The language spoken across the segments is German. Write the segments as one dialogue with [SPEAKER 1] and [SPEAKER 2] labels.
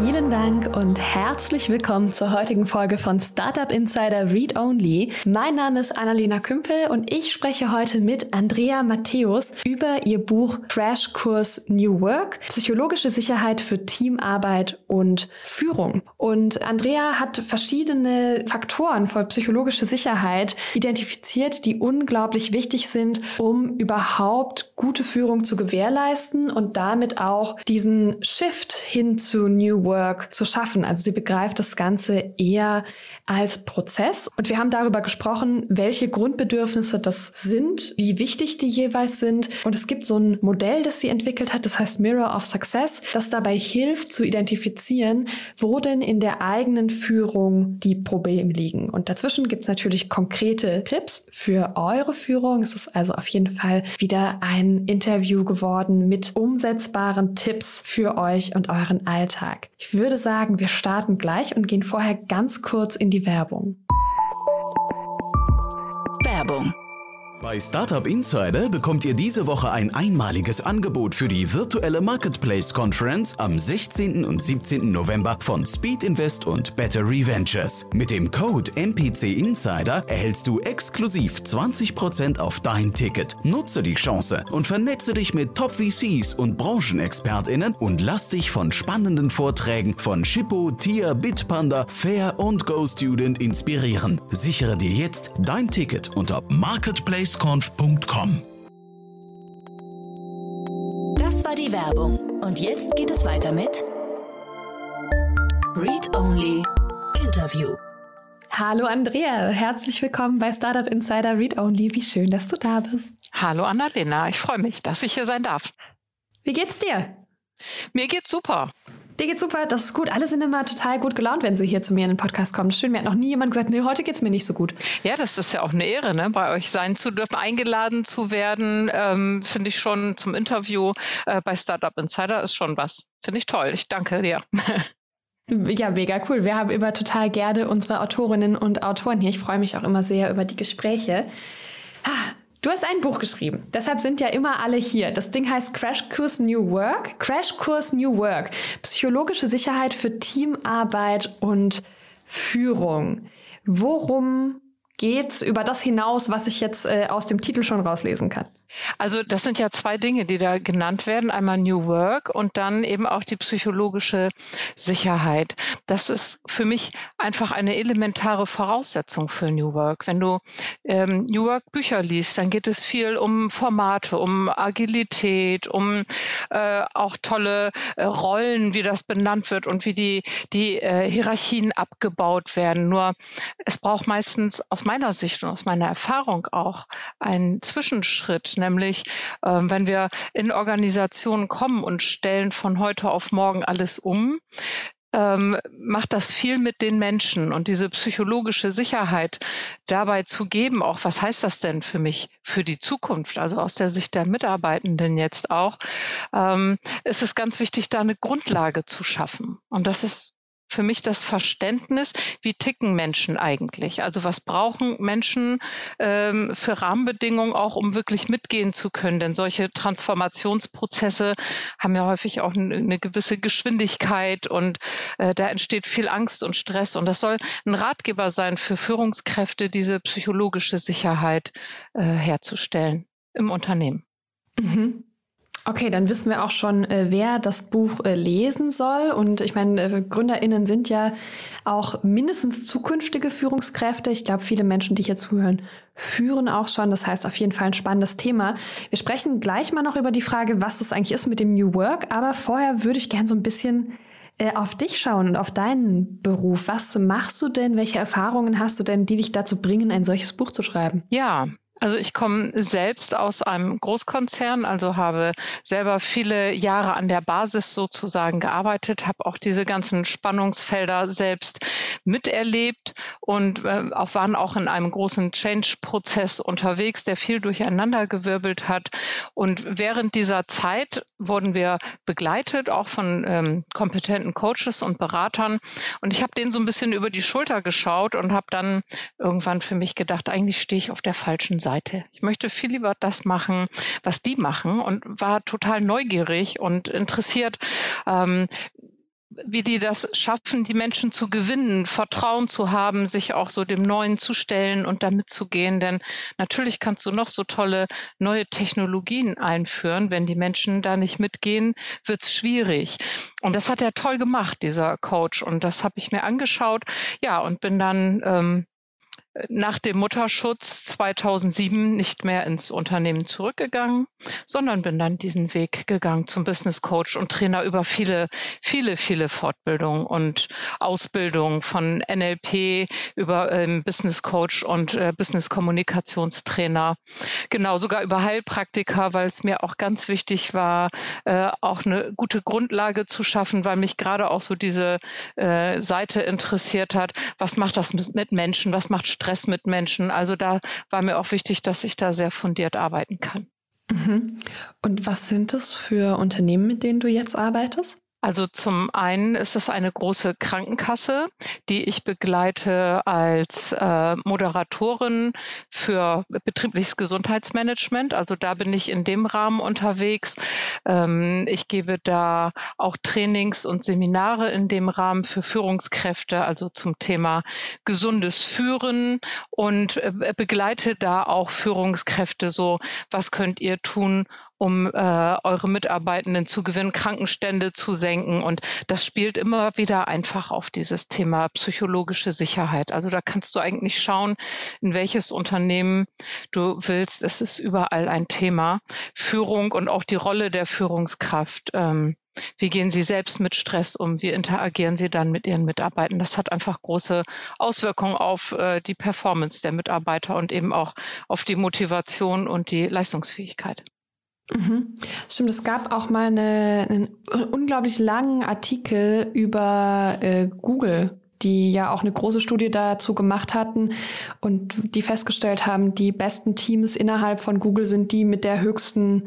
[SPEAKER 1] Vielen Dank und herzlich willkommen zur heutigen Folge von Startup Insider Read Only. Mein Name ist Annalena Kümpel und ich spreche heute mit Andrea Matthäus über ihr Buch Crashkurs New Work, psychologische Sicherheit für Teamarbeit und Führung. Und Andrea hat verschiedene Faktoren für psychologische Sicherheit identifiziert, die unglaublich wichtig sind, um überhaupt gute Führung zu gewährleisten und damit auch diesen Shift hin zu New Work Work zu schaffen. Also sie begreift das Ganze eher als Prozess. Und wir haben darüber gesprochen, welche Grundbedürfnisse das sind, wie wichtig die jeweils sind. Und es gibt so ein Modell, das sie entwickelt hat, das heißt Mirror of Success, das dabei hilft zu identifizieren, wo denn in der eigenen Führung die Probleme liegen. Und dazwischen gibt es natürlich konkrete Tipps für eure Führung. Es ist also auf jeden Fall wieder ein Interview geworden mit umsetzbaren Tipps für euch und euren Alltag. Ich würde sagen, wir starten gleich und gehen vorher ganz kurz in die Werbung.
[SPEAKER 2] Werbung
[SPEAKER 3] bei Startup Insider bekommt ihr diese Woche ein einmaliges Angebot für die virtuelle Marketplace Conference am 16. und 17. November von Speed Invest und Battery Ventures. Mit dem Code MPC Insider erhältst du exklusiv 20% auf dein Ticket. Nutze die Chance und vernetze dich mit Top VCs und Branchenexpertinnen und lass dich von spannenden Vorträgen von Shippo, Tia, Bitpanda, Fair und GoStudent inspirieren. Sichere dir jetzt dein Ticket unter Marketplace spaceconf.com.
[SPEAKER 2] Das war die Werbung. Und jetzt geht es weiter mit Read Only Interview.
[SPEAKER 1] Hallo Andrea, herzlich willkommen bei Startup Insider Read Only. Wie schön, dass du da bist.
[SPEAKER 4] Hallo Annalena, ich freue mich, dass ich hier sein darf.
[SPEAKER 1] Wie geht's dir?
[SPEAKER 4] Mir geht's super.
[SPEAKER 1] Dir geht's super, das ist gut. Alle sind immer total gut gelaunt, wenn sie hier zu mir in den Podcast kommen. Schön, mir hat noch nie jemand gesagt, nee, heute geht's mir nicht so gut.
[SPEAKER 4] Ja, das ist ja auch eine Ehre, ne? bei euch sein zu dürfen, eingeladen zu werden. Ähm, Finde ich schon zum Interview äh, bei Startup Insider ist schon was. Finde ich toll. Ich danke dir.
[SPEAKER 1] Ja, mega cool. Wir haben immer total gerne unsere Autorinnen und Autoren hier. Ich freue mich auch immer sehr über die Gespräche. Du hast ein Buch geschrieben. Deshalb sind ja immer alle hier. Das Ding heißt Crashkurs New Work. Crashkurs New Work. Psychologische Sicherheit für Teamarbeit und Führung. Worum geht's über das hinaus, was ich jetzt äh, aus dem Titel schon rauslesen kann?
[SPEAKER 4] Also das sind ja zwei Dinge, die da genannt werden. Einmal New Work und dann eben auch die psychologische Sicherheit. Das ist für mich einfach eine elementare Voraussetzung für New Work. Wenn du ähm, New Work Bücher liest, dann geht es viel um Formate, um Agilität, um äh, auch tolle äh, Rollen, wie das benannt wird und wie die, die äh, Hierarchien abgebaut werden. Nur es braucht meistens aus meiner Sicht und aus meiner Erfahrung auch einen Zwischenschritt nämlich äh, wenn wir in Organisationen kommen und stellen von heute auf morgen alles um, ähm, macht das viel mit den Menschen und diese psychologische Sicherheit dabei zu geben, auch was heißt das denn für mich, für die Zukunft, also aus der Sicht der Mitarbeitenden jetzt auch, ähm, ist es ganz wichtig, da eine Grundlage zu schaffen. Und das ist für mich das Verständnis, wie ticken Menschen eigentlich? Also was brauchen Menschen ähm, für Rahmenbedingungen auch, um wirklich mitgehen zu können? Denn solche Transformationsprozesse haben ja häufig auch eine, gewisse Geschwindigkeit und äh, da entsteht viel Angst und Stress. Und das soll ein Ratgeber sein für Führungskräfte, diese psychologische Sicherheit äh, herzustellen im Unternehmen.
[SPEAKER 1] Mhm. Okay, dann wissen wir auch schon, äh, wer das Buch äh, lesen soll. Und ich meine, äh, GründerInnen sind ja auch mindestens zukünftige Führungskräfte. Ich glaube, viele Menschen, die hier zuhören, führen auch schon. Das heißt, auf jeden Fall ein spannendes Thema. Wir sprechen gleich mal noch über die Frage, was es eigentlich ist mit dem New Work. Aber vorher würde ich gerne so ein bisschen auf dich schauen und auf deinen Beruf. Was machst du denn? Welche Erfahrungen hast du denn, die dich dazu bringen, ein solches Buch zu schreiben?
[SPEAKER 4] Ja, also ich komme selbst aus einem Großkonzern, also habe selber viele Jahre an der Basis sozusagen gearbeitet, habe auch diese ganzen Spannungsfelder selbst miterlebt und äh, auch waren auch in einem großen Change-Prozess unterwegs, der viel durcheinandergewirbelt hat. Und während dieser Zeit wurden wir begleitet, auch von ähm, kompetenten Coaches und Beratern. Und ich habe denen so ein bisschen über die Schulter geschaut und habe dann irgendwann für mich gedacht, eigentlich stehe ich auf der falschen Seite. Seite. Ich möchte viel lieber das machen, was die machen und war total neugierig und interessiert, ähm, wie die das schaffen, die Menschen zu gewinnen, Vertrauen zu haben, sich auch so dem Neuen zu stellen und damit zu gehen. Denn natürlich kannst du noch so tolle neue Technologien einführen. Wenn die Menschen da nicht mitgehen, wird's schwierig. Und das hat er toll gemacht, dieser Coach. Und das habe ich mir angeschaut. Ja, und bin dann ähm, nach dem Mutterschutz 2007 nicht mehr ins Unternehmen zurückgegangen, sondern bin dann diesen Weg gegangen zum Business Coach und Trainer über viele, viele, viele Fortbildungen und Ausbildungen von NLP über ähm, Business Coach und äh, Business Kommunikationstrainer. Genau, sogar über Heilpraktiker, weil es mir auch ganz wichtig war, äh, auch eine gute Grundlage zu schaffen, weil mich gerade auch so diese äh, Seite interessiert hat. Was macht das mit Menschen? Was macht Stress? Stress mit Menschen. Also da war mir auch wichtig, dass ich da sehr fundiert arbeiten kann.
[SPEAKER 1] Mhm. Und was sind es für Unternehmen, mit denen du jetzt arbeitest?
[SPEAKER 4] Also zum einen ist es eine große Krankenkasse, die ich begleite als äh, Moderatorin für betriebliches Gesundheitsmanagement. Also da bin ich in dem Rahmen unterwegs. Ähm, ich gebe da auch Trainings und Seminare in dem Rahmen für Führungskräfte, also zum Thema gesundes Führen und äh, begleite da auch Führungskräfte so, was könnt ihr tun, um äh, eure Mitarbeitenden zu gewinnen, Krankenstände zu senken. Und das spielt immer wieder einfach auf dieses Thema psychologische Sicherheit. Also da kannst du eigentlich schauen, in welches Unternehmen du willst. Es ist überall ein Thema. Führung und auch die Rolle der Führungskraft. Ähm, wie gehen Sie selbst mit Stress um? Wie interagieren Sie dann mit Ihren Mitarbeitern? Das hat einfach große Auswirkungen auf äh, die Performance der Mitarbeiter und eben auch auf die Motivation und die Leistungsfähigkeit.
[SPEAKER 1] Mhm. Stimmt, es gab auch mal eine, einen unglaublich langen Artikel über äh, Google, die ja auch eine große Studie dazu gemacht hatten und die festgestellt haben, die besten Teams innerhalb von Google sind die mit der höchsten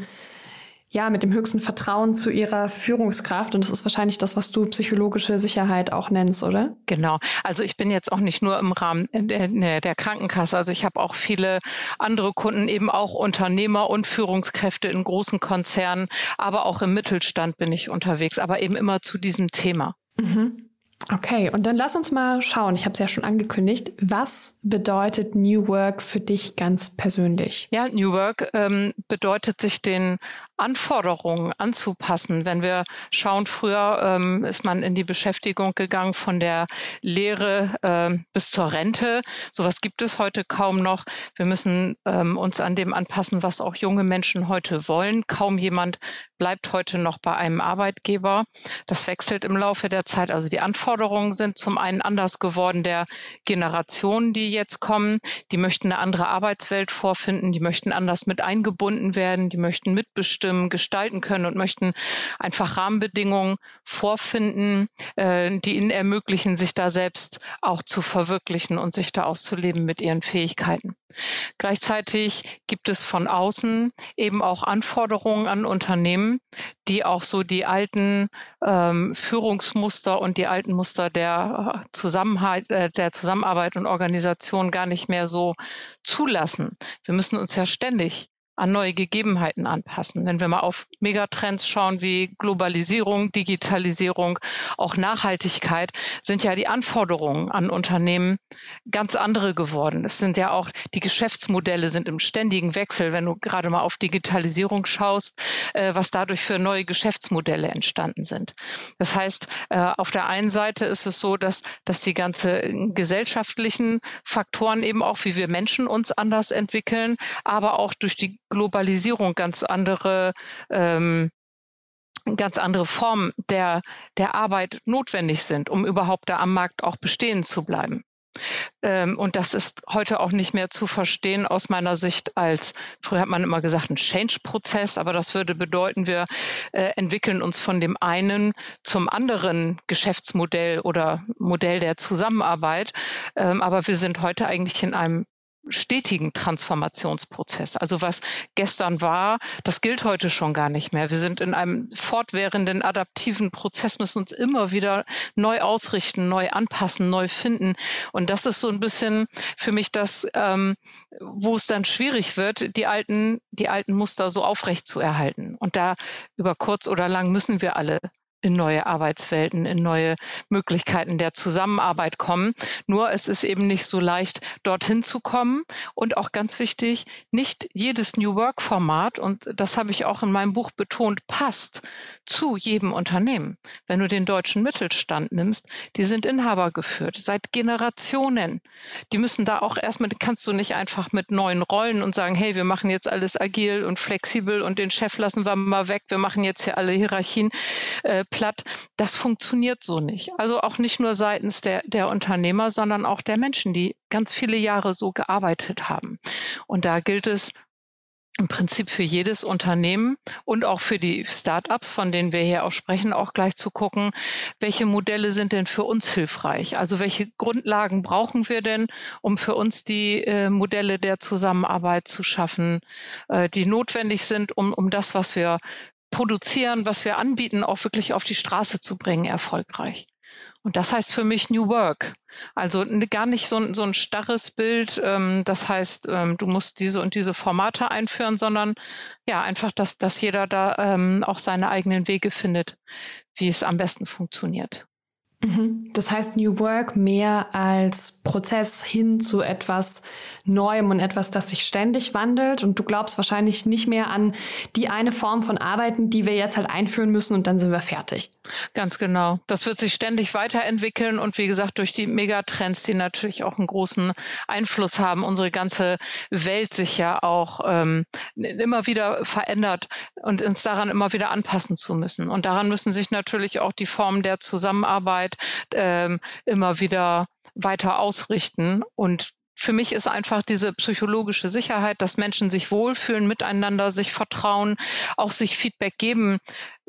[SPEAKER 1] ja, mit dem höchsten Vertrauen zu ihrer Führungskraft. Und das ist wahrscheinlich das, was du psychologische Sicherheit auch nennst, oder?
[SPEAKER 4] Genau. Also ich bin jetzt auch nicht nur im Rahmen der, der Krankenkasse. Also ich habe auch viele andere Kunden, eben auch Unternehmer und Führungskräfte in großen Konzernen, aber auch im Mittelstand bin ich unterwegs, aber eben immer zu diesem Thema.
[SPEAKER 1] Mhm. Okay, und dann lass uns mal schauen. Ich habe es ja schon angekündigt. Was bedeutet New Work für dich ganz persönlich?
[SPEAKER 4] Ja, New Work ähm, bedeutet, sich den Anforderungen anzupassen. Wenn wir schauen, früher ähm, ist man in die Beschäftigung gegangen von der Lehre äh, bis zur Rente. Sowas gibt es heute kaum noch. Wir müssen ähm, uns an dem anpassen, was auch junge Menschen heute wollen. Kaum jemand bleibt heute noch bei einem Arbeitgeber. Das wechselt im Laufe der Zeit. Also die Anforderungen sind zum einen anders geworden der Generationen, die jetzt kommen. Die möchten eine andere Arbeitswelt vorfinden. Die möchten anders mit eingebunden werden. Die möchten mitbestimmen mitbestimmen, gestalten können und möchten einfach Rahmenbedingungen vorfinden, äh, die ihnen ermöglichen, sich da selbst auch zu verwirklichen und sich da auszuleben mit ihren Fähigkeiten. Gleichzeitig gibt es von außen eben auch Anforderungen an Unternehmen, die auch so die alten ähm, Führungsmuster und die alten Muster der, Zusammenhalt, äh, der Zusammenarbeit und Organisation gar nicht mehr so zulassen. Wir müssen uns ja ständig an neue Gegebenheiten anpassen. Wenn wir mal auf Megatrends schauen wie Globalisierung, Digitalisierung, auch Nachhaltigkeit, sind ja die Anforderungen an Unternehmen ganz andere geworden. Es sind ja auch die Geschäftsmodelle sind im ständigen Wechsel, wenn du gerade mal auf Digitalisierung schaust, äh, was dadurch für neue Geschäftsmodelle entstanden sind. Das heißt, äh, auf der einen Seite ist es so, dass, dass die ganze gesellschaftlichen Faktoren eben auch, wie wir Menschen uns anders entwickeln, aber auch durch die Globalisierung ganz andere ähm, ganz andere Formen der, der Arbeit notwendig sind, um überhaupt da am Markt auch bestehen zu bleiben. Ähm, und das ist heute auch nicht mehr zu verstehen aus meiner Sicht als, früher hat man immer gesagt, ein Change-Prozess, aber das würde bedeuten, wir äh, entwickeln uns von dem einen zum anderen Geschäftsmodell oder Modell der Zusammenarbeit. Ähm, aber wir sind heute eigentlich in einem stetigen Transformationsprozess. Also was gestern war, das gilt heute schon gar nicht mehr. Wir sind in einem fortwährenden adaptiven Prozess, müssen uns immer wieder neu ausrichten, neu anpassen, neu finden. Und das ist so ein bisschen für mich das, ähm, wo es dann schwierig wird, die alten, die alten Muster so aufrecht zu erhalten. Und da über kurz oder lang müssen wir alle in neue Arbeitswelten, in neue Möglichkeiten der Zusammenarbeit kommen. Nur es ist eben nicht so leicht, dorthin zu kommen. Und auch ganz wichtig, nicht jedes New Work-Format, und das habe ich auch in meinem Buch betont, passt zu jedem Unternehmen. Wenn du den deutschen Mittelstand nimmst, die sind Inhaber geführt seit Generationen. Die müssen da auch erstmal, kannst du nicht einfach mit neuen Rollen und sagen, hey, wir machen jetzt alles agil und flexibel und den Chef lassen wir mal weg, wir machen jetzt hier alle Hierarchien äh, platt. Das funktioniert so nicht. Also auch nicht nur seitens der, der Unternehmer, sondern auch der Menschen, die ganz viele Jahre so gearbeitet haben. Und da gilt es, im Prinzip für jedes Unternehmen und auch für die Startups, von denen wir hier auch sprechen, auch gleich zu gucken, welche Modelle sind denn für uns hilfreich? Also welche Grundlagen brauchen wir denn, um für uns die äh, Modelle der Zusammenarbeit zu schaffen, äh, die notwendig sind, um, um das, was wir produzieren, was wir anbieten, auch wirklich auf die Straße zu bringen, erfolgreich. Und das heißt für mich New Work. Also gar nicht so ein, so ein starres Bild, ähm, das heißt, ähm, du musst diese und diese Formate einführen, sondern ja, einfach, dass, dass jeder da ähm, auch seine eigenen Wege findet, wie es am besten funktioniert.
[SPEAKER 1] Mhm. Das heißt New Work mehr als Prozess hin zu etwas Neuem und etwas, das sich ständig wandelt. Und du glaubst wahrscheinlich nicht mehr an die eine Form von Arbeiten, die wir jetzt halt einführen müssen und dann sind wir fertig.
[SPEAKER 4] Ganz genau. Das wird sich ständig weiterentwickeln und wie gesagt durch die Megatrends, die natürlich auch einen großen Einfluss haben, unsere ganze Welt sich ja auch ähm, immer wieder verändert und uns daran immer wieder anpassen zu müssen. Und daran müssen sich natürlich auch die Formen der Zusammenarbeit Arbeit ähm, immer wieder weiter ausrichten. Und für mich ist einfach diese psychologische Sicherheit, dass Menschen sich wohlfühlen, miteinander sich vertrauen, auch sich Feedback geben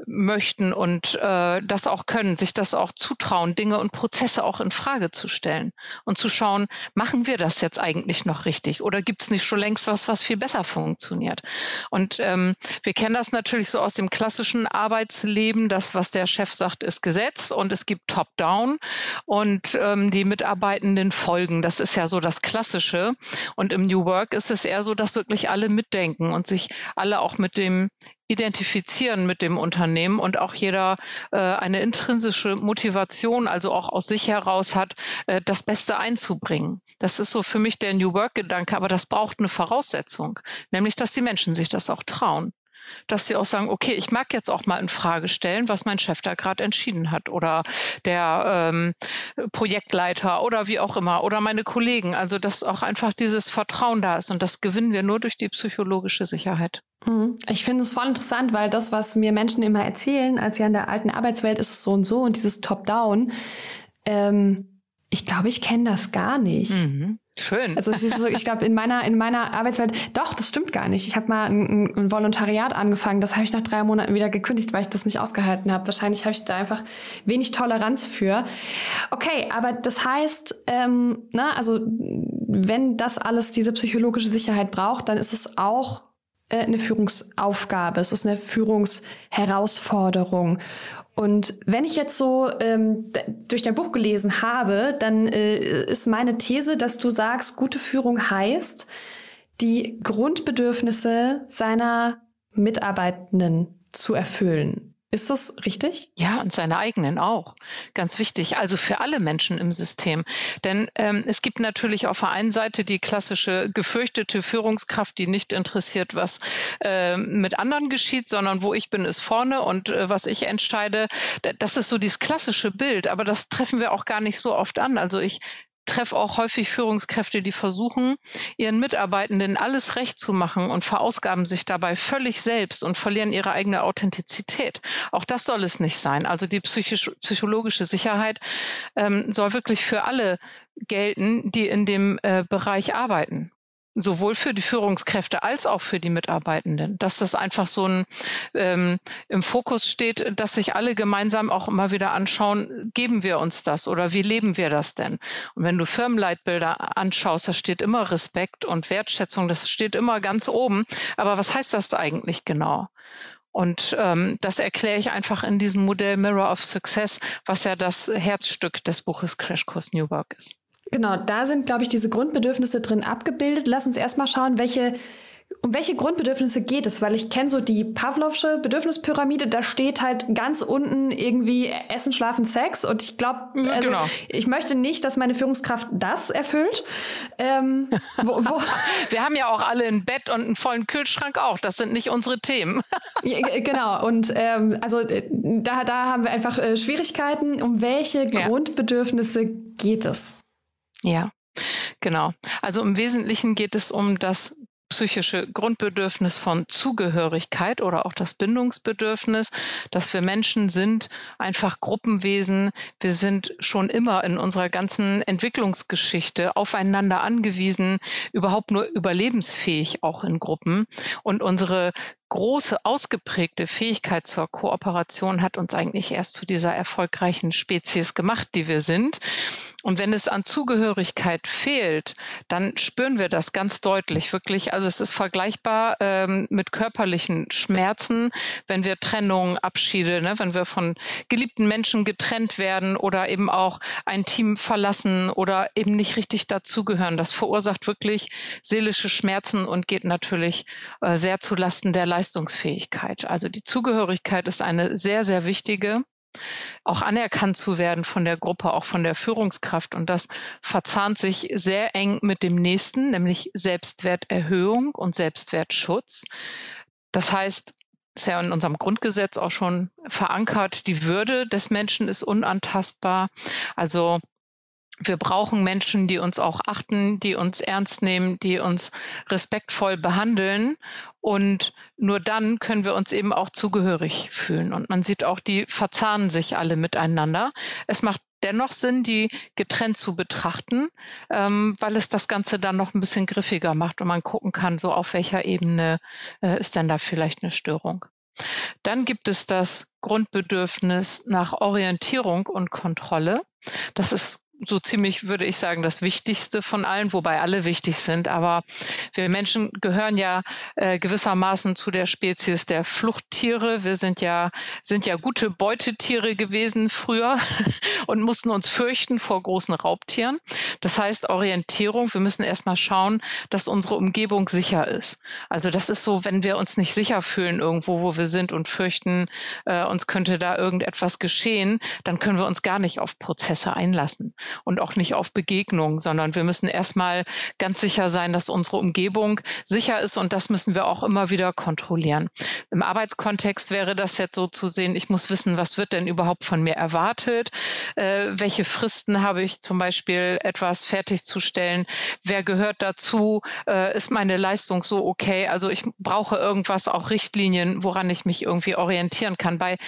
[SPEAKER 4] möchten und äh, das auch können, sich das auch zutrauen, Dinge und Prozesse auch in Frage zu stellen und zu schauen, machen wir das jetzt eigentlich noch richtig oder gibt es nicht schon längst was, was viel besser funktioniert? Und ähm, wir kennen das natürlich so aus dem klassischen Arbeitsleben, das, was der Chef sagt, ist Gesetz und es gibt Top-Down und ähm, die Mitarbeitenden folgen. Das ist ja so das Klassische. Und im New Work ist es eher so, dass wirklich alle mitdenken und sich alle auch mit dem identifizieren mit dem Unternehmen und auch jeder äh, eine intrinsische Motivation, also auch aus sich heraus hat, äh, das Beste einzubringen. Das ist so für mich der New Work-Gedanke, aber das braucht eine Voraussetzung, nämlich dass die Menschen sich das auch trauen dass sie auch sagen, okay, ich mag jetzt auch mal in Frage stellen, was mein Chef da gerade entschieden hat oder der ähm, Projektleiter oder wie auch immer oder meine Kollegen. Also dass auch einfach dieses Vertrauen da ist und das gewinnen wir nur durch die psychologische Sicherheit.
[SPEAKER 1] Mhm. Ich finde es voll interessant, weil das, was mir Menschen immer erzählen, als ja in der alten Arbeitswelt ist es so und so und dieses Top-Down, ähm, ich glaube, ich kenne das gar nicht.
[SPEAKER 4] Mhm. Schön.
[SPEAKER 1] Also so, ich glaube, in meiner, in meiner Arbeitswelt, doch, das stimmt gar nicht. Ich habe mal ein, ein, Volontariat angefangen, das habe ich nach drei Monaten wieder gekündigt, weil ich das nicht ausgehalten habe. Wahrscheinlich habe ich da einfach wenig Toleranz für. Okay, aber das heißt, ähm, na, also wenn das alles diese psychologische Sicherheit braucht, dann ist es auch äh, eine Führungsaufgabe, es ist eine Führungsherausforderung. Und wenn ich jetzt so ähm, durch dein Buch gelesen habe, dann äh, ist meine These, dass du sagst, gute Führung heißt, die Grundbedürfnisse seiner Mitarbeitenden zu erfüllen. Ist das richtig?
[SPEAKER 4] Ja, und seine eigenen auch. Ganz wichtig. Also für alle Menschen im System. Denn ähm, es gibt natürlich auf der einen Seite die klassische gefürchtete Führungskraft, die nicht interessiert, was äh, mit anderen geschieht, sondern wo ich bin, ist vorne und äh, was ich entscheide. Das ist so dieses klassische Bild. Aber das treffen wir auch gar nicht so oft an. Also ich treffe auch häufig Führungskräfte, die versuchen, ihren Mitarbeitenden alles recht zu machen und verausgaben sich dabei völlig selbst und verlieren ihre eigene Authentizität. Auch das soll es nicht sein. Also die psychisch, psychologische Sicherheit ähm, soll wirklich für alle gelten, die in dem äh, Bereich arbeiten. Sowohl für die Führungskräfte als auch für die Mitarbeitenden, dass das einfach so ein ähm, im Fokus steht, dass sich alle gemeinsam auch immer wieder anschauen, geben wir uns das oder wie leben wir das denn? Und wenn du Firmenleitbilder anschaust, da steht immer Respekt und Wertschätzung, das steht immer ganz oben. Aber was heißt das eigentlich genau? Und ähm, das erkläre ich einfach in diesem Modell Mirror of Success, was ja das Herzstück des Buches Crashkurs New Work ist.
[SPEAKER 1] Genau, da sind, glaube ich, diese Grundbedürfnisse drin abgebildet. Lass uns erstmal schauen, welche um welche Grundbedürfnisse geht es? Weil ich kenne so die Pavlovsche Bedürfnispyramide, da steht halt ganz unten irgendwie Essen, Schlafen, Sex. Und ich glaube, also genau. ich möchte nicht, dass meine Führungskraft das erfüllt. Ähm,
[SPEAKER 4] wo, wo Wir haben ja auch alle ein Bett und einen vollen Kühlschrank auch. Das sind nicht unsere Themen.
[SPEAKER 1] ja, genau. Und ähm, also äh, da, da haben wir einfach äh, Schwierigkeiten. Um welche ja. Grundbedürfnisse geht es?
[SPEAKER 4] Ja, genau. Also im Wesentlichen geht es um das psychische Grundbedürfnis von Zugehörigkeit oder auch das Bindungsbedürfnis, dass wir Menschen sind, einfach Gruppenwesen. Wir sind schon immer in unserer ganzen Entwicklungsgeschichte aufeinander angewiesen, überhaupt nur überlebensfähig auch in Gruppen. Und unsere große, ausgeprägte Fähigkeit zur Kooperation hat uns eigentlich erst zu dieser erfolgreichen Spezies gemacht, die wir sind. Und wenn es an Zugehörigkeit fehlt, dann spüren wir das ganz deutlich, wirklich. Also es ist vergleichbar ähm, mit körperlichen Schmerzen, wenn wir Trennungen, Abschiede, ne, wenn wir von geliebten Menschen getrennt werden oder eben auch ein Team verlassen oder eben nicht richtig dazugehören. Das verursacht wirklich seelische Schmerzen und geht natürlich äh, sehr zu Lasten der Leistungsfähigkeit. Also die Zugehörigkeit ist eine sehr, sehr wichtige auch anerkannt zu werden von der Gruppe, auch von der Führungskraft. Und das verzahnt sich sehr eng mit dem nächsten, nämlich Selbstwerterhöhung und Selbstwertschutz. Das heißt, ist ja in unserem Grundgesetz auch schon verankert, die Würde des Menschen ist unantastbar. Also wir brauchen Menschen, die uns auch achten, die uns ernst nehmen, die uns respektvoll behandeln. Und nur dann können wir uns eben auch zugehörig fühlen. Und man sieht auch, die verzahnen sich alle miteinander. Es macht dennoch Sinn, die getrennt zu betrachten, ähm, weil es das Ganze dann noch ein bisschen griffiger macht und man gucken kann, so auf welcher Ebene äh, ist denn da vielleicht eine Störung. Dann gibt es das Grundbedürfnis nach Orientierung und Kontrolle. Das ist so ziemlich, würde ich sagen, das Wichtigste von allen, wobei alle wichtig sind. Aber wir Menschen gehören ja äh, gewissermaßen zu der Spezies der Fluchttiere. Wir sind ja, sind ja gute Beutetiere gewesen früher und mussten uns fürchten vor großen Raubtieren. Das heißt Orientierung. Wir müssen erstmal schauen, dass unsere Umgebung sicher ist. Also das ist so, wenn wir uns nicht sicher fühlen irgendwo, wo wir sind und fürchten, äh, uns könnte da irgendetwas geschehen, dann können wir uns gar nicht auf Prozesse einlassen und auch nicht auf Begegnung, sondern wir müssen erstmal ganz sicher sein, dass unsere Umgebung sicher ist und das müssen wir auch immer wieder kontrollieren. Im Arbeitskontext wäre das jetzt so zu sehen, ich muss wissen, was wird denn überhaupt von mir erwartet, äh, welche Fristen habe ich zum Beispiel etwas fertigzustellen, wer gehört dazu, äh, ist meine Leistung so okay, also ich brauche irgendwas, auch Richtlinien, woran ich mich irgendwie orientieren kann. Bei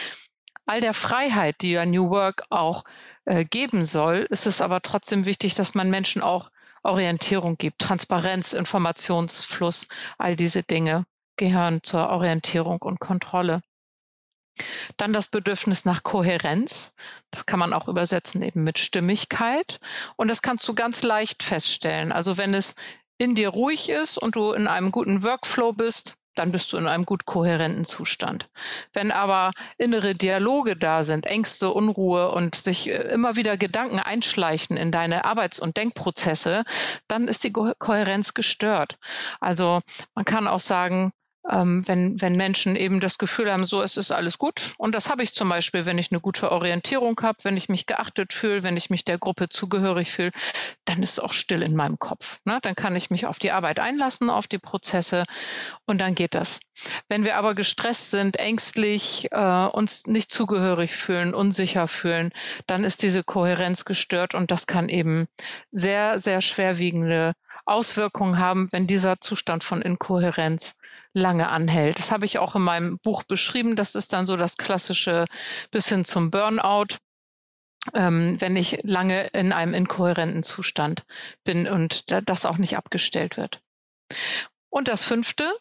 [SPEAKER 4] all der Freiheit, die ja New Work auch äh, geben soll, ist es aber trotzdem wichtig, dass man Menschen auch Orientierung gibt. Transparenz, Informationsfluss, all diese Dinge gehören zur Orientierung und Kontrolle. Dann das Bedürfnis nach Kohärenz. Das kann man auch übersetzen eben mit Stimmigkeit. Und das kannst du ganz leicht feststellen. Also wenn es in dir ruhig ist und du in einem guten Workflow bist, dann bist du in einem gut kohärenten Zustand. Wenn aber innere Dialoge da sind, Ängste, Unruhe und sich äh, immer wieder Gedanken einschleichen in deine Arbeits- und Denkprozesse, dann ist die Kohärenz gestört. Also man kann auch sagen, ähm, wenn, wenn Menschen eben das Gefühl haben, so es ist alles gut. Und das habe ich zum Beispiel, wenn ich eine gute Orientierung habe, wenn ich mich geachtet fühle, wenn ich mich der Gruppe zugehörig fühle, dann ist es auch still in meinem Kopf. Ne? Dann kann ich mich auf die Arbeit einlassen, auf die Prozesse und dann geht das. Wenn wir aber gestresst sind, ängstlich, äh, uns nicht zugehörig fühlen, unsicher fühlen, dann ist diese Kohärenz gestört und das kann eben sehr, sehr schwerwiegende Auswirkungen haben, wenn dieser Zustand von Inkohärenz lange anhält. Das habe ich auch in meinem Buch beschrieben. Das ist dann so das klassische bis hin zum Burnout. Ähm, wenn ich lange in einem inkohärenten Zustand bin und das auch nicht abgestellt wird. Und das fünfte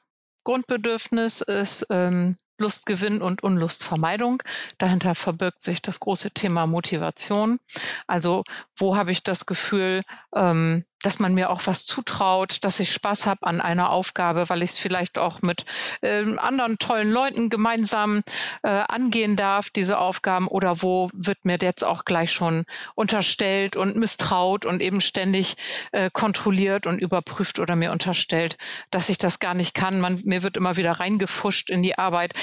[SPEAKER 4] Grundbedürfnis ist ähm, Lustgewinn und Unlustvermeidung. Dahinter verbirgt sich das große Thema Motivation. Also wo habe ich das Gefühl, ähm, dass man mir auch was zutraut, dass ich Spaß habe an einer Aufgabe, weil ich es vielleicht auch mit äh, anderen tollen Leuten gemeinsam äh, angehen darf, diese Aufgaben, oder wo wird mir jetzt auch gleich schon unterstellt und misstraut und eben ständig äh, kontrolliert und überprüft oder mir unterstellt, dass ich das gar nicht kann. Man, mir wird immer wieder reingefuscht in die Arbeit.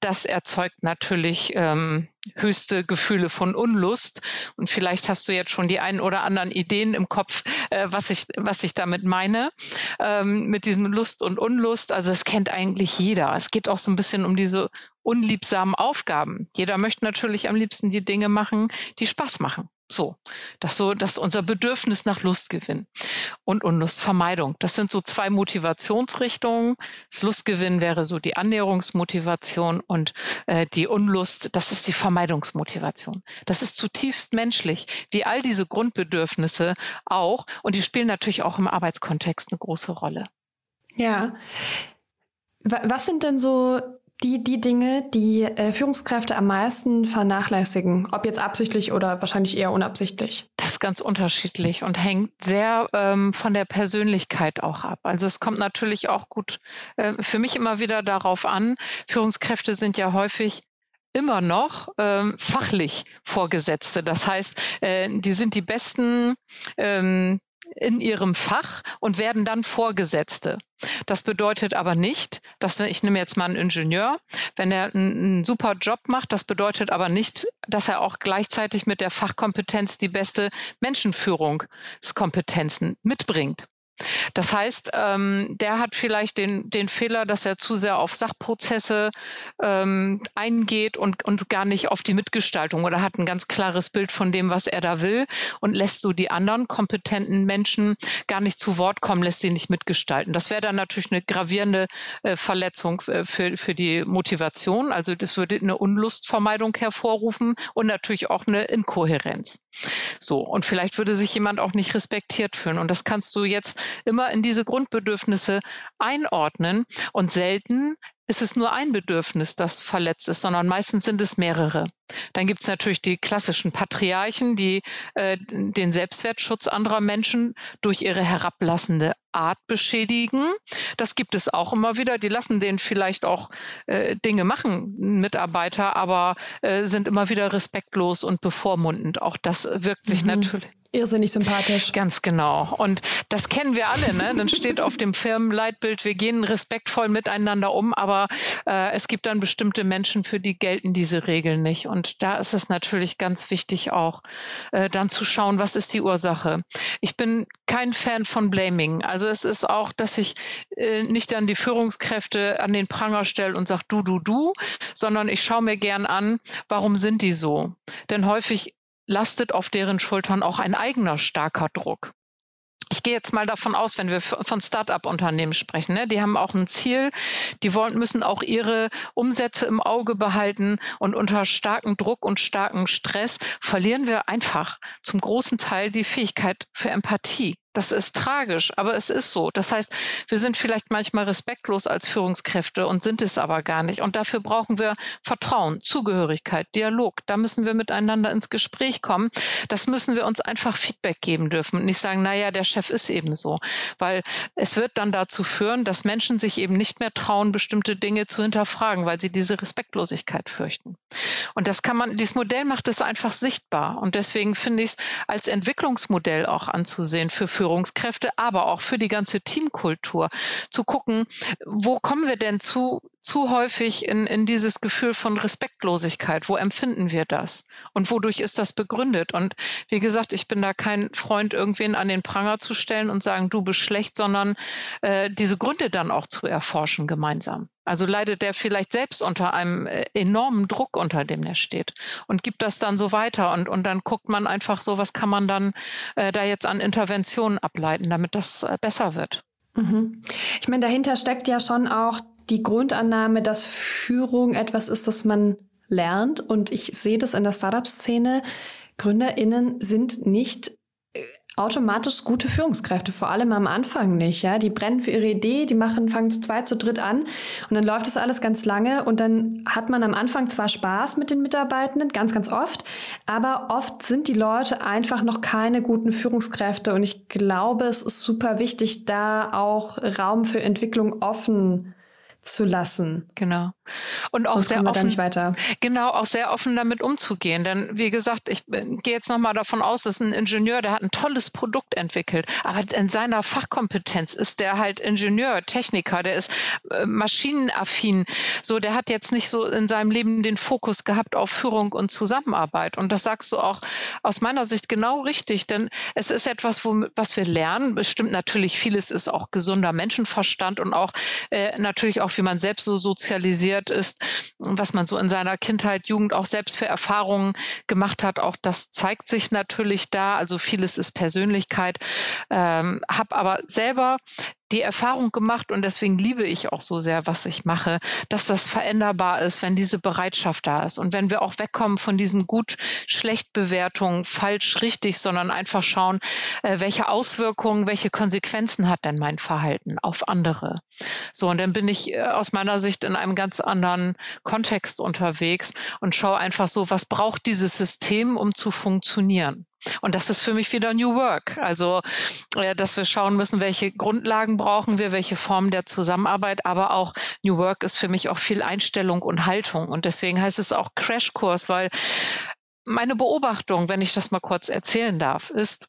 [SPEAKER 4] Das erzeugt natürlich ähm, höchste Gefühle von Unlust. Und vielleicht hast du jetzt schon die ein oder anderen Ideen im Kopf, äh, was, ich, was ich damit meine, ähm, mit diesem Lust und Unlust. Also es kennt eigentlich jeder. Es geht auch so ein bisschen um diese unliebsamen Aufgaben. Jeder möchte natürlich am liebsten die Dinge machen, die Spaß machen. So, das so, das ist unser Bedürfnis nach Lustgewinn und Unlustvermeidung. Das sind so zwei Motivationsrichtungen. Das Lustgewinn wäre so die Annäherungsmotivation und äh, die Unlust, das ist die Vermeidungsmotivation. Das ist zutiefst menschlich, wie all diese Grundbedürfnisse auch. Und die spielen natürlich auch im Arbeitskontext eine große Rolle.
[SPEAKER 1] Ja. Was sind denn so die, die Dinge, die äh, Führungskräfte am meisten vernachlässigen, ob jetzt absichtlich oder wahrscheinlich eher unabsichtlich?
[SPEAKER 4] Das ist ganz unterschiedlich und hängt sehr ähm, von der Persönlichkeit auch ab. Also es kommt natürlich auch gut äh, für mich immer wieder darauf an, Führungskräfte sind ja häufig immer noch ähm, fachlich Vorgesetzte. Das heißt, äh, die sind die besten ähm, in ihrem Fach und werden dann Vorgesetzte. Das bedeutet aber nicht, dass ich nehme jetzt mal einen Ingenieur, wenn er einen, super Job macht, das bedeutet aber nicht, dass er auch gleichzeitig mit der Fachkompetenz die beste Menschenführungskompetenzen mitbringt. Das heißt, ähm, der hat vielleicht den, den Fehler, dass er zu sehr auf Sachprozesse ähm, eingeht und, und gar nicht auf die Mitgestaltung oder hat ein ganz klares Bild von dem, was er da will und lässt so die anderen kompetenten Menschen gar nicht zu Wort kommen, lässt sie nicht mitgestalten. Das wäre dann natürlich eine gravierende äh, Verletzung äh, für, für die Motivation. Also das würde eine Unlustvermeidung hervorrufen und natürlich auch eine Inkohärenz. So, und vielleicht würde sich jemand auch nicht respektiert fühlen. Und das kannst du jetzt immer in diese Grundbedürfnisse einordnen. Und selten ist es nur ein Bedürfnis, das verletzt ist, sondern meistens sind es mehrere. Dann gibt es natürlich die klassischen Patriarchen, die äh, den Selbstwertschutz anderer Menschen durch ihre herablassende Art beschädigen. Das gibt es auch immer wieder. Die lassen denen vielleicht auch äh, Dinge machen, Mitarbeiter, aber äh, sind immer wieder respektlos und bevormundend. Auch das wirkt sich mhm. natürlich
[SPEAKER 1] Irrsinnig sympathisch.
[SPEAKER 4] Ganz genau. Und das kennen wir alle. Ne? Dann steht auf dem Firmenleitbild, wir gehen respektvoll miteinander um, aber äh, es gibt dann bestimmte Menschen, für die gelten diese Regeln nicht. Und da ist es natürlich ganz wichtig auch, äh, dann zu schauen, was ist die Ursache. Ich bin kein Fan von Blaming. Also es ist auch, dass ich äh, nicht dann die Führungskräfte an den Pranger stelle und sage, du, du, du, sondern ich schaue mir gern an, warum sind die so? Denn häufig lastet auf deren Schultern auch ein eigener starker Druck. Ich gehe jetzt mal davon aus, wenn wir von Start-up-Unternehmen sprechen, ne, die haben auch ein Ziel, die wollen, müssen auch ihre Umsätze im Auge behalten und unter starkem Druck und starkem Stress verlieren wir einfach zum großen Teil die Fähigkeit für Empathie. Das ist tragisch, aber es ist so. Das heißt, wir sind vielleicht manchmal respektlos als Führungskräfte und sind es aber gar nicht. Und dafür brauchen wir Vertrauen, Zugehörigkeit, Dialog. Da müssen wir miteinander ins Gespräch kommen. Das müssen wir uns einfach Feedback geben dürfen und nicht sagen, naja, der Chef ist eben so. Weil es wird dann dazu führen, dass Menschen sich eben nicht mehr trauen, bestimmte Dinge zu hinterfragen, weil sie diese Respektlosigkeit fürchten. Und das kann man, dieses Modell macht es einfach sichtbar. Und deswegen finde ich es als Entwicklungsmodell auch anzusehen für Führungskräfte Führungskräfte, aber auch für die ganze Teamkultur, zu gucken, wo kommen wir denn zu, zu häufig in, in dieses Gefühl von Respektlosigkeit? Wo empfinden wir das? Und wodurch ist das begründet? Und wie gesagt, ich bin da kein Freund, irgendwen an den Pranger zu stellen und sagen, du bist schlecht, sondern äh, diese Gründe dann auch zu erforschen gemeinsam. Also leidet der vielleicht selbst unter einem äh, enormen Druck, unter dem er steht und gibt das dann so weiter und, und dann guckt man einfach so, was kann man dann äh, da jetzt an Interventionen ableiten, damit das äh, besser wird.
[SPEAKER 1] Mhm. Ich meine, dahinter steckt ja schon auch die Grundannahme, dass Führung etwas ist, das man lernt. Und ich sehe das in der Startup-Szene. GründerInnen sind nicht äh, automatisch gute Führungskräfte, vor allem am Anfang nicht. Ja, die brennen für ihre Idee, die machen, fangen zu zweit, zu dritt an und dann läuft das alles ganz lange und dann hat man am Anfang zwar Spaß mit den Mitarbeitenden, ganz, ganz oft, aber oft sind die Leute einfach noch keine guten Führungskräfte und ich glaube, es ist super wichtig, da auch Raum für Entwicklung offen zu lassen.
[SPEAKER 4] Genau. Und auch
[SPEAKER 1] Sonst
[SPEAKER 4] sehr offen,
[SPEAKER 1] nicht weiter.
[SPEAKER 4] genau, auch sehr offen damit umzugehen. Denn wie gesagt, ich äh, gehe jetzt nochmal davon aus, dass ein Ingenieur, der hat ein tolles Produkt entwickelt, aber in seiner Fachkompetenz ist der halt Ingenieur, Techniker, der ist äh, maschinenaffin. So, der hat jetzt nicht so in seinem Leben den Fokus gehabt auf Führung und Zusammenarbeit. Und das sagst du auch aus meiner Sicht genau richtig, denn es ist etwas, wo, was wir lernen. Bestimmt natürlich vieles ist auch gesunder Menschenverstand und auch äh, natürlich auch, wie man selbst so sozialisiert ist, was man so in seiner Kindheit, Jugend auch selbst für Erfahrungen gemacht hat. Auch das zeigt sich natürlich da. Also vieles ist Persönlichkeit. Ähm, habe aber selber die Erfahrung gemacht und deswegen liebe ich auch so sehr, was ich mache, dass das veränderbar ist, wenn diese Bereitschaft da ist und wenn wir auch wegkommen von diesen gut-schlecht-Bewertungen, falsch, richtig, sondern einfach schauen, äh, welche Auswirkungen, welche Konsequenzen hat denn mein Verhalten auf andere. So, und dann bin ich äh, aus meiner Sicht in einem ganz anderen Kontext unterwegs und schaue einfach so, was braucht dieses System, um zu funktionieren. Und das ist für mich wieder New Work. Also, äh, dass wir schauen müssen, welche Grundlagen brauchen wir, welche Formen der Zusammenarbeit, aber auch New Work ist für mich auch viel Einstellung und Haltung. Und deswegen heißt es auch Crashkurs, weil meine Beobachtung, wenn ich das mal kurz erzählen darf, ist,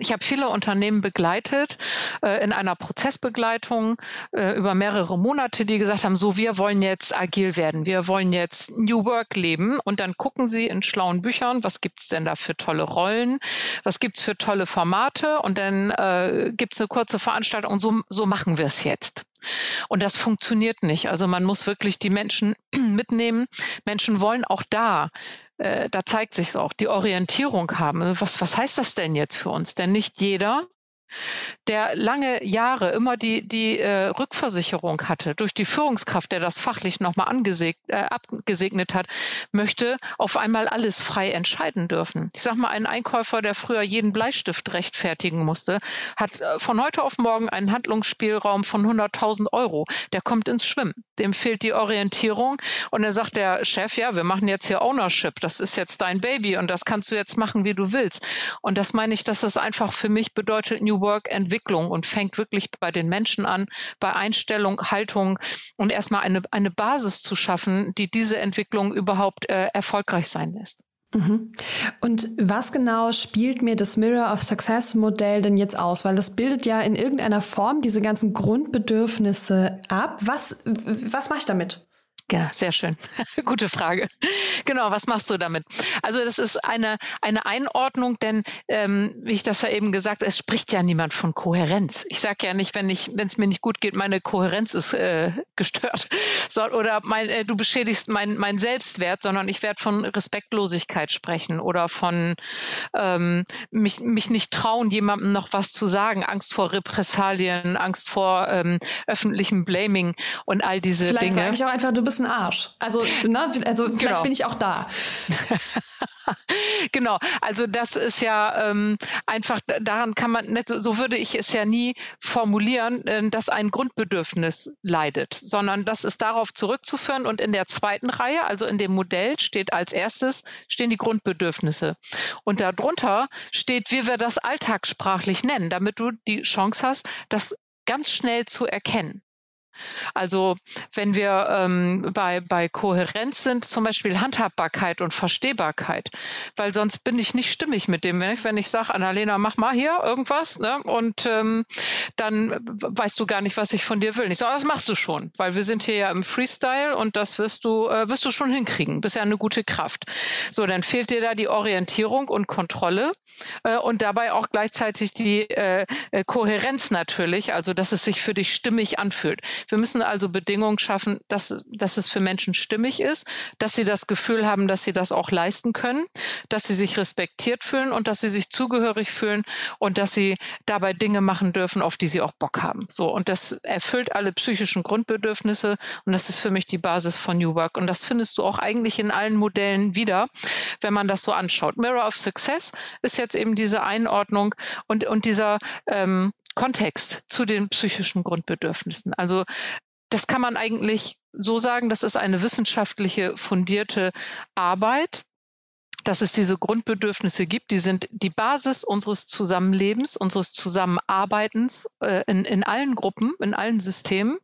[SPEAKER 4] ich habe viele Unternehmen begleitet äh, in einer Prozessbegleitung äh, über mehrere Monate, die gesagt haben, so wir wollen jetzt agil werden, wir wollen jetzt New Work leben und dann gucken sie in schlauen Büchern, was gibt es denn da für tolle Rollen, was gibt es für tolle Formate und dann äh, gibt es eine kurze Veranstaltung und so, so machen wir es jetzt. Und das funktioniert nicht. Also man muss wirklich die Menschen mitnehmen. Menschen wollen auch da äh, da zeigt sich auch, die Orientierung haben. Was, was heißt das denn jetzt für uns? Denn nicht jeder der lange Jahre immer die, die äh, Rückversicherung hatte durch die Führungskraft, der das fachlich nochmal äh, abgesegnet hat, möchte auf einmal alles frei entscheiden dürfen. Ich sage mal, ein Einkäufer, der früher jeden Bleistift rechtfertigen musste, hat äh, von heute auf morgen einen Handlungsspielraum von 100.000 Euro. Der kommt ins Schwimmen. Dem fehlt die Orientierung und dann sagt der Chef, ja, wir machen jetzt hier Ownership. Das ist jetzt dein Baby und das kannst du jetzt machen, wie du willst. Und das meine ich, dass das einfach für mich bedeutet New Work Entwicklung und fängt wirklich bei den Menschen an, bei Einstellung, Haltung und erstmal eine, eine Basis zu schaffen, die diese Entwicklung überhaupt äh, erfolgreich sein lässt.
[SPEAKER 1] Mhm. Und was genau spielt mir das Mirror of Success Modell denn jetzt aus? Weil das bildet ja in irgendeiner Form diese ganzen Grundbedürfnisse ab. Was, was mache ich damit?
[SPEAKER 4] Ja, sehr schön. Gute Frage. Genau, was machst du damit? Also das ist eine, eine Einordnung, denn ähm, wie ich das ja eben gesagt, es spricht ja niemand von Kohärenz. Ich sage ja nicht, wenn ich, wenn es mir nicht gut geht, meine Kohärenz ist äh, gestört. So, oder mein, äh, du beschädigst meinen mein Selbstwert, sondern ich werde von Respektlosigkeit sprechen oder von ähm, mich, mich nicht trauen, jemandem noch was zu sagen, Angst vor Repressalien, Angst vor ähm, öffentlichem Blaming und all diese
[SPEAKER 1] Vielleicht
[SPEAKER 4] Dinge.
[SPEAKER 1] Vielleicht sage ich auch einfach, du bist ein Arsch. Also, ne, also vielleicht genau. bin ich auch da.
[SPEAKER 4] genau, also das ist ja ähm, einfach, daran kann man nicht, so würde ich es ja nie formulieren, äh, dass ein Grundbedürfnis leidet, sondern das ist darauf zurückzuführen und in der zweiten Reihe, also in dem Modell, steht als erstes, stehen die Grundbedürfnisse. Und darunter steht, wie wir das alltagssprachlich nennen, damit du die Chance hast, das ganz schnell zu erkennen. Also wenn wir ähm, bei, bei Kohärenz sind, zum Beispiel Handhabbarkeit und Verstehbarkeit, weil sonst bin ich nicht stimmig mit dem. Wenn ich, wenn ich sage, Annalena, mach mal hier irgendwas, ne? und ähm, dann weißt du gar nicht, was ich von dir will. Ich sage, das machst du schon, weil wir sind hier ja im Freestyle und das wirst du, äh, wirst du schon hinkriegen. Bist ja eine gute Kraft. So, dann fehlt dir da die Orientierung und Kontrolle äh, und dabei auch gleichzeitig die äh, äh Kohärenz natürlich, also dass es sich für dich stimmig anfühlt Wir müssen also Bedingungen schaffen, dass, dass es für Menschen stimmig ist, dass sie das Gefühl haben, dass sie das auch leisten können, dass sie sich respektiert fühlen und dass sie sich zugehörig fühlen und dass sie dabei Dinge machen dürfen, auf die sie auch Bock haben. So. Und das erfüllt alle psychischen Grundbedürfnisse und das ist für mich die Basis von New Work. Und das findest du auch eigentlich in allen Modellen wieder, wenn man das so anschaut. Mirror of Success ist jetzt eben diese Einordnung und, und dieser ähm, Kontext zu den psychischen Grundbedürfnissen. Also das kann man eigentlich so sagen, das ist eine wissenschaftliche fundierte Arbeit, dass es diese Grundbedürfnisse gibt. Die sind die Basis unseres Zusammenlebens, unseres Zusammenarbeitens äh, in, in allen Gruppen, in allen Systemen.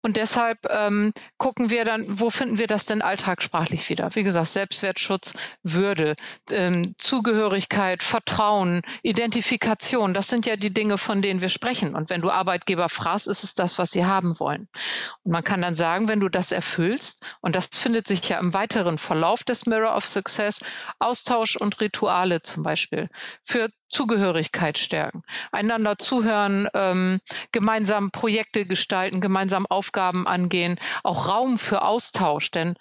[SPEAKER 4] Und deshalb ähm, gucken wir dann, wo finden wir das denn alltagssprachlich wieder? Wie gesagt, Selbstwertschutz, Würde, ähm, Zugehörigkeit, Vertrauen, Identifikation, das sind ja die Dinge, von denen wir sprechen. Und wenn du Arbeitgeber fragst, ist es das, was sie haben wollen. Und man kann dann sagen, wenn du das erfüllst, und das findet sich ja im weiteren Verlauf des Mirror of Success, Austausch und Rituale zum Beispiel, für Zugehörigkeit stärken, einander zuhören, ähm, gemeinsam Projekte gestalten, gemeinsam Aufgaben angehen, auch Raum für Austausch. Denn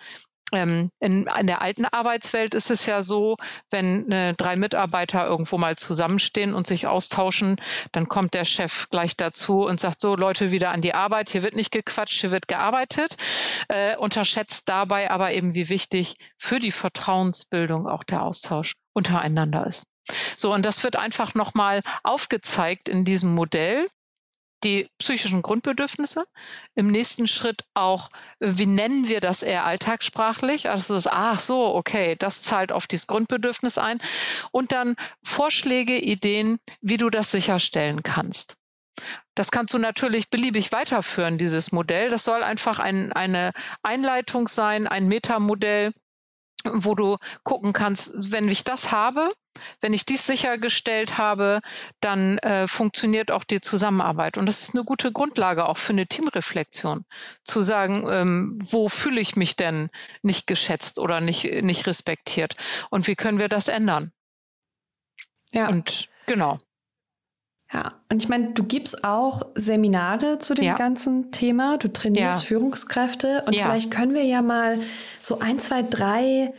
[SPEAKER 4] ähm, in, in der alten Arbeitswelt ist es ja so, wenn äh, drei Mitarbeiter irgendwo mal zusammenstehen und sich austauschen, dann kommt der Chef gleich dazu und sagt so, Leute, wieder an die Arbeit, hier wird nicht gequatscht, hier wird gearbeitet, äh, unterschätzt dabei aber eben, wie wichtig für die Vertrauensbildung auch der Austausch untereinander ist. So, und das wird einfach nochmal aufgezeigt in diesem Modell die psychischen Grundbedürfnisse. Im nächsten Schritt auch, wie nennen wir das eher alltagssprachlich? Also das, ach so, okay, das zahlt auf dieses Grundbedürfnis ein. Und dann Vorschläge, Ideen, wie du das sicherstellen kannst. Das kannst du natürlich beliebig weiterführen, dieses Modell. Das soll einfach ein, eine Einleitung sein, ein Metamodell, wo du gucken kannst, wenn ich das habe, wenn ich dies sichergestellt habe, dann äh, funktioniert auch die Zusammenarbeit. Und das ist eine gute Grundlage auch für eine Teamreflexion, zu sagen, ähm, wo fühle ich mich denn nicht geschätzt oder nicht, nicht respektiert und wie können wir das ändern?
[SPEAKER 1] Ja.
[SPEAKER 4] Und genau.
[SPEAKER 1] Ja, und ich meine, du gibst auch Seminare zu dem ja. ganzen Thema. Du trainierst ja. Führungskräfte und ja. vielleicht können wir ja mal so ein, zwei, drei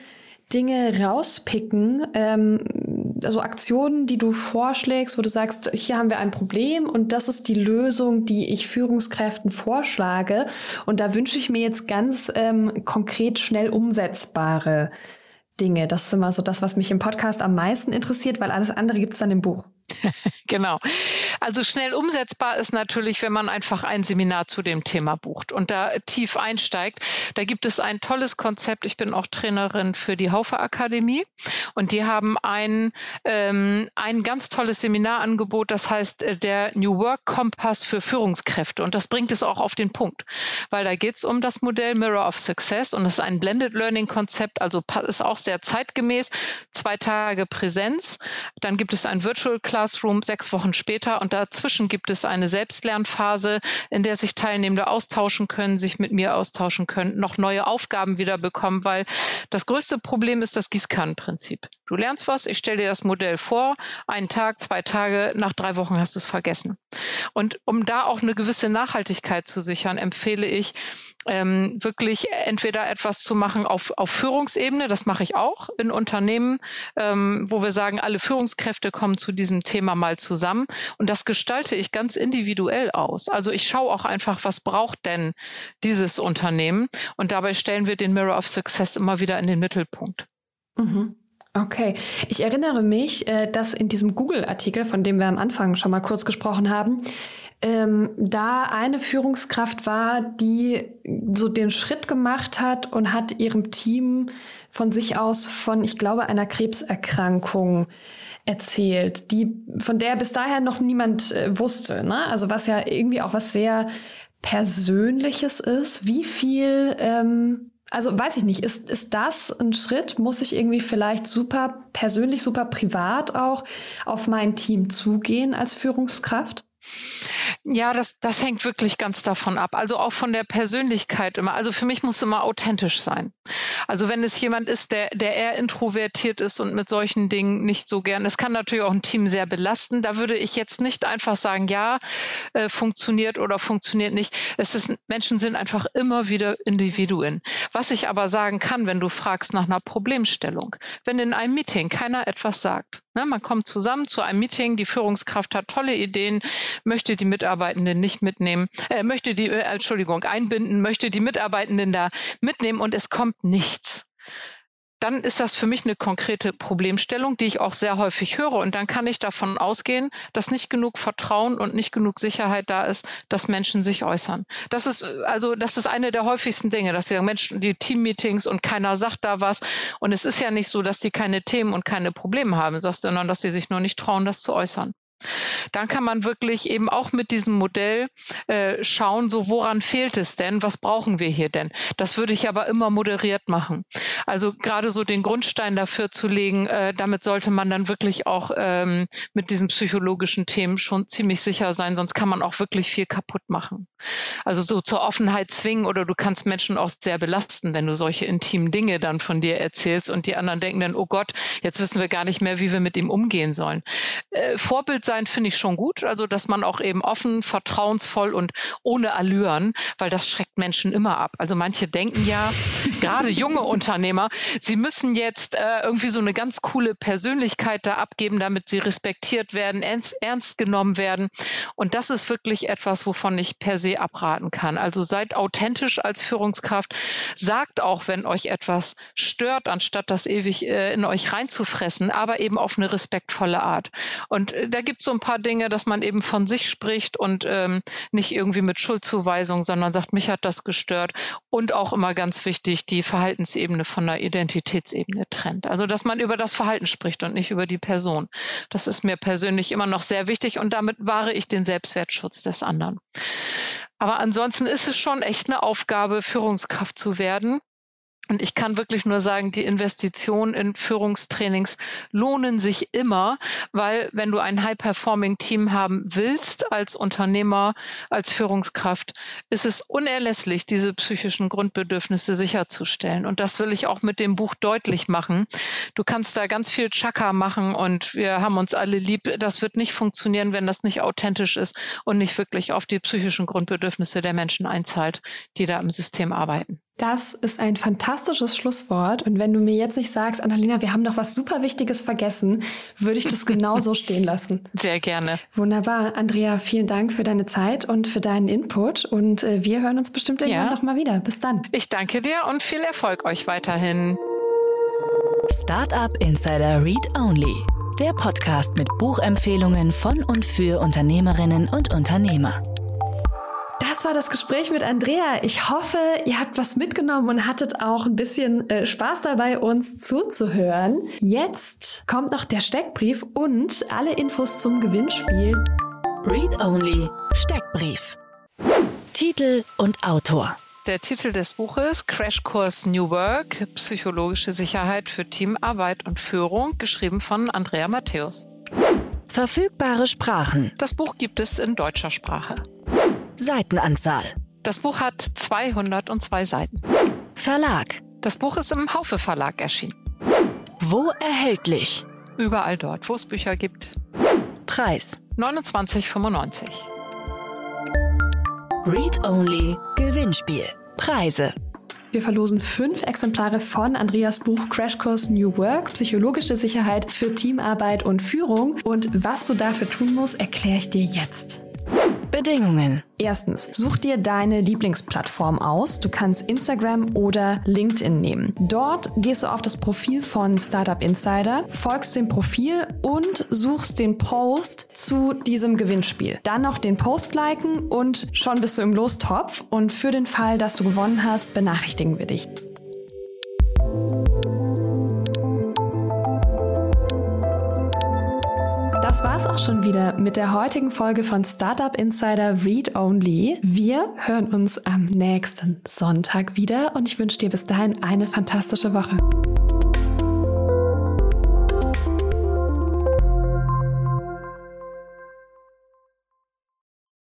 [SPEAKER 1] Dinge rauspicken, ähm, also Aktionen, die du vorschlägst, wo du sagst, hier haben wir ein Problem und das ist die Lösung, die ich Führungskräften vorschlage. Und da wünsche ich mir jetzt ganz ähm, konkret schnell umsetzbare Dinge. Das ist immer so das, was mich im Podcast am meisten interessiert, weil alles andere gibt es dann im Buch.
[SPEAKER 4] genau. Also schnell umsetzbar ist natürlich, wenn man einfach ein Seminar zu dem Thema bucht und da tief einsteigt. Da gibt es ein tolles Konzept. Ich bin auch Trainerin für die Haufe Akademie und die haben ein, ähm, ein ganz tolles Seminarangebot, das heißt äh, der New Work Kompass für Führungskräfte. Und das bringt es auch auf den Punkt, weil da geht es um das Modell Mirror of Success und das ist ein Blended Learning Konzept, also ist auch sehr zeitgemäß. Zwei Tage Präsenz, dann gibt es ein Virtual Class Classroom sechs Wochen später und dazwischen gibt es eine Selbstlernphase, in der sich Teilnehmende austauschen können, sich mit mir austauschen können, noch neue Aufgaben wieder bekommen, weil das größte Problem ist das Gießkannenprinzip. Du lernst was, ich stelle dir das Modell vor, einen Tag, zwei Tage, nach drei Wochen hast du es vergessen. Und um da auch eine gewisse Nachhaltigkeit zu sichern, empfehle ich, ähm, wirklich entweder etwas zu machen auf, auf Führungsebene, das mache ich auch in Unternehmen, ähm, wo wir sagen, alle Führungskräfte kommen zu diesem Thema mal zusammen und das gestalte ich ganz individuell aus. Also ich schaue auch einfach, was braucht denn dieses Unternehmen und dabei stellen wir den Mirror of Success immer wieder in den Mittelpunkt.
[SPEAKER 1] Mhm. Okay, ich erinnere mich, äh, dass in diesem Google-Artikel, von dem wir am Anfang schon mal kurz gesprochen haben, ähm, da eine Führungskraft war, die so den Schritt gemacht hat und hat ihrem Team von sich aus von, ich glaube, einer Krebserkrankung erzählt, die von der bis daher noch niemand äh, wusste. Ne? Also was ja irgendwie auch was sehr Persönliches ist. Wie viel, ähm, also weiß ich nicht, ist, ist das ein Schritt? Muss ich irgendwie vielleicht super persönlich, super privat auch auf mein Team zugehen als Führungskraft?
[SPEAKER 4] Ja, das, das hängt wirklich ganz davon ab. Also auch von der Persönlichkeit immer. Also für mich muss immer authentisch sein. Also wenn es jemand ist, der, der eher introvertiert ist und mit solchen Dingen nicht so gern, es kann natürlich auch ein Team sehr belasten. Da würde ich jetzt nicht einfach sagen, ja, äh, funktioniert oder funktioniert nicht. Es ist, Menschen sind einfach immer wieder Individuen. Was ich aber sagen kann, wenn du fragst nach einer Problemstellung, wenn in einem Meeting keiner etwas sagt, ne, man kommt zusammen zu einem Meeting, die Führungskraft hat tolle Ideen, möchte die Mitarbeitenden nicht mitnehmen, äh, möchte die, äh, Entschuldigung, einbinden, möchte die Mitarbeitenden da mitnehmen und es kommt nichts dann ist das für mich eine konkrete Problemstellung, die ich auch sehr häufig höre. Und dann kann ich davon ausgehen, dass nicht genug Vertrauen und nicht genug Sicherheit da ist, dass Menschen sich äußern. Das ist also, das ist eine der häufigsten Dinge, dass die Menschen, die Teammeetings und keiner sagt da was. Und es ist ja nicht so, dass die keine Themen und keine Probleme haben, sondern dass sie sich nur nicht trauen, das zu äußern. Dann kann man wirklich eben auch mit diesem Modell äh, schauen, so woran fehlt es denn, was brauchen wir hier denn? Das würde ich aber immer moderiert machen. Also gerade so den Grundstein dafür zu legen, äh, damit sollte man dann wirklich auch ähm, mit diesen psychologischen Themen schon ziemlich sicher sein, sonst kann man auch wirklich viel kaputt machen. Also so zur Offenheit zwingen oder du kannst Menschen auch sehr belasten, wenn du solche intimen Dinge dann von dir erzählst und die anderen denken dann, oh Gott, jetzt wissen wir gar nicht mehr, wie wir mit ihm umgehen sollen. Äh, Vorbild sein finde ich schon gut, also dass man auch eben offen, vertrauensvoll und ohne Allüren, weil das schreckt Menschen immer ab. Also manche denken ja, gerade junge Unternehmer, sie müssen jetzt äh, irgendwie so eine ganz coole Persönlichkeit da abgeben, damit sie respektiert werden, ernst, ernst genommen werden. Und das ist wirklich etwas, wovon ich per se abraten kann. Also seid authentisch als Führungskraft, sagt auch, wenn euch etwas stört, anstatt das ewig äh, in euch reinzufressen, aber eben auf eine respektvolle Art. Und äh, da gibt gibt so ein paar Dinge, dass man eben von sich spricht und ähm, nicht irgendwie mit Schuldzuweisung, sondern sagt, mich hat das gestört. Und auch immer ganz wichtig, die Verhaltensebene von der Identitätsebene trennt. Also, dass man über das Verhalten spricht und nicht über die Person. Das ist mir persönlich immer noch sehr wichtig und damit wahre ich den Selbstwertschutz des anderen. Aber ansonsten ist es schon echt eine Aufgabe, Führungskraft zu werden. Und ich kann wirklich nur sagen, die Investitionen in Führungstrainings lohnen sich immer, weil wenn du ein High-Performing-Team haben willst als Unternehmer, als Führungskraft, ist es unerlässlich, diese psychischen Grundbedürfnisse sicherzustellen. Und das will ich auch mit dem Buch deutlich machen. Du kannst da ganz viel Chaka machen und wir haben uns alle lieb. Das wird nicht funktionieren, wenn das nicht authentisch ist und nicht wirklich auf die psychischen Grundbedürfnisse der Menschen einzahlt, die da im System arbeiten.
[SPEAKER 1] Das ist ein fantastisches Schlusswort. Und wenn du mir jetzt nicht sagst, Annalena, wir haben noch was super Wichtiges vergessen, würde ich das genauso stehen lassen.
[SPEAKER 4] Sehr gerne.
[SPEAKER 1] Wunderbar. Andrea, vielen Dank für deine Zeit und für deinen Input. Und äh, wir hören uns bestimmt irgendwann ja. noch mal wieder. Bis dann.
[SPEAKER 4] Ich danke dir und viel Erfolg euch weiterhin.
[SPEAKER 2] Startup Insider Read Only. Der Podcast mit Buchempfehlungen von und für Unternehmerinnen und Unternehmer.
[SPEAKER 1] Das war das Gespräch mit Andrea. Ich hoffe, ihr habt was mitgenommen und hattet auch ein bisschen äh, Spaß dabei, uns zuzuhören. Jetzt kommt noch der Steckbrief und alle Infos zum Gewinnspiel.
[SPEAKER 2] Read Only Steckbrief. Titel und Autor.
[SPEAKER 4] Der Titel des Buches Crashkurs New Work, psychologische Sicherheit für Teamarbeit und Führung, geschrieben von Andrea Matthäus.
[SPEAKER 2] Verfügbare Sprachen.
[SPEAKER 4] Das Buch gibt es in deutscher Sprache.
[SPEAKER 2] Seitenanzahl.
[SPEAKER 4] Das Buch hat 202 Seiten.
[SPEAKER 2] Verlag.
[SPEAKER 4] Das Buch ist im Haufe Verlag erschienen.
[SPEAKER 2] Wo erhältlich?
[SPEAKER 4] Überall dort, wo es Bücher gibt.
[SPEAKER 2] Preis
[SPEAKER 4] 29,95.
[SPEAKER 2] Read Only Gewinnspiel. Preise.
[SPEAKER 1] Wir verlosen fünf Exemplare von Andreas Buch Crashkurs New Work, psychologische Sicherheit für Teamarbeit und Führung. Und was du dafür tun musst, erkläre ich dir jetzt.
[SPEAKER 2] Bedingungen.
[SPEAKER 1] Erstens, such dir deine Lieblingsplattform aus. Du kannst Instagram oder LinkedIn nehmen. Dort gehst du auf das Profil von Startup Insider, folgst dem Profil und suchst den Post zu diesem Gewinnspiel. Dann noch den Post liken und schon bist du im Lostopf. Und für den Fall, dass du gewonnen hast, benachrichtigen wir dich. Das war's auch schon wieder mit der heutigen Folge von Startup Insider Read Only. Wir hören uns am nächsten Sonntag wieder und ich wünsche dir bis dahin eine fantastische Woche.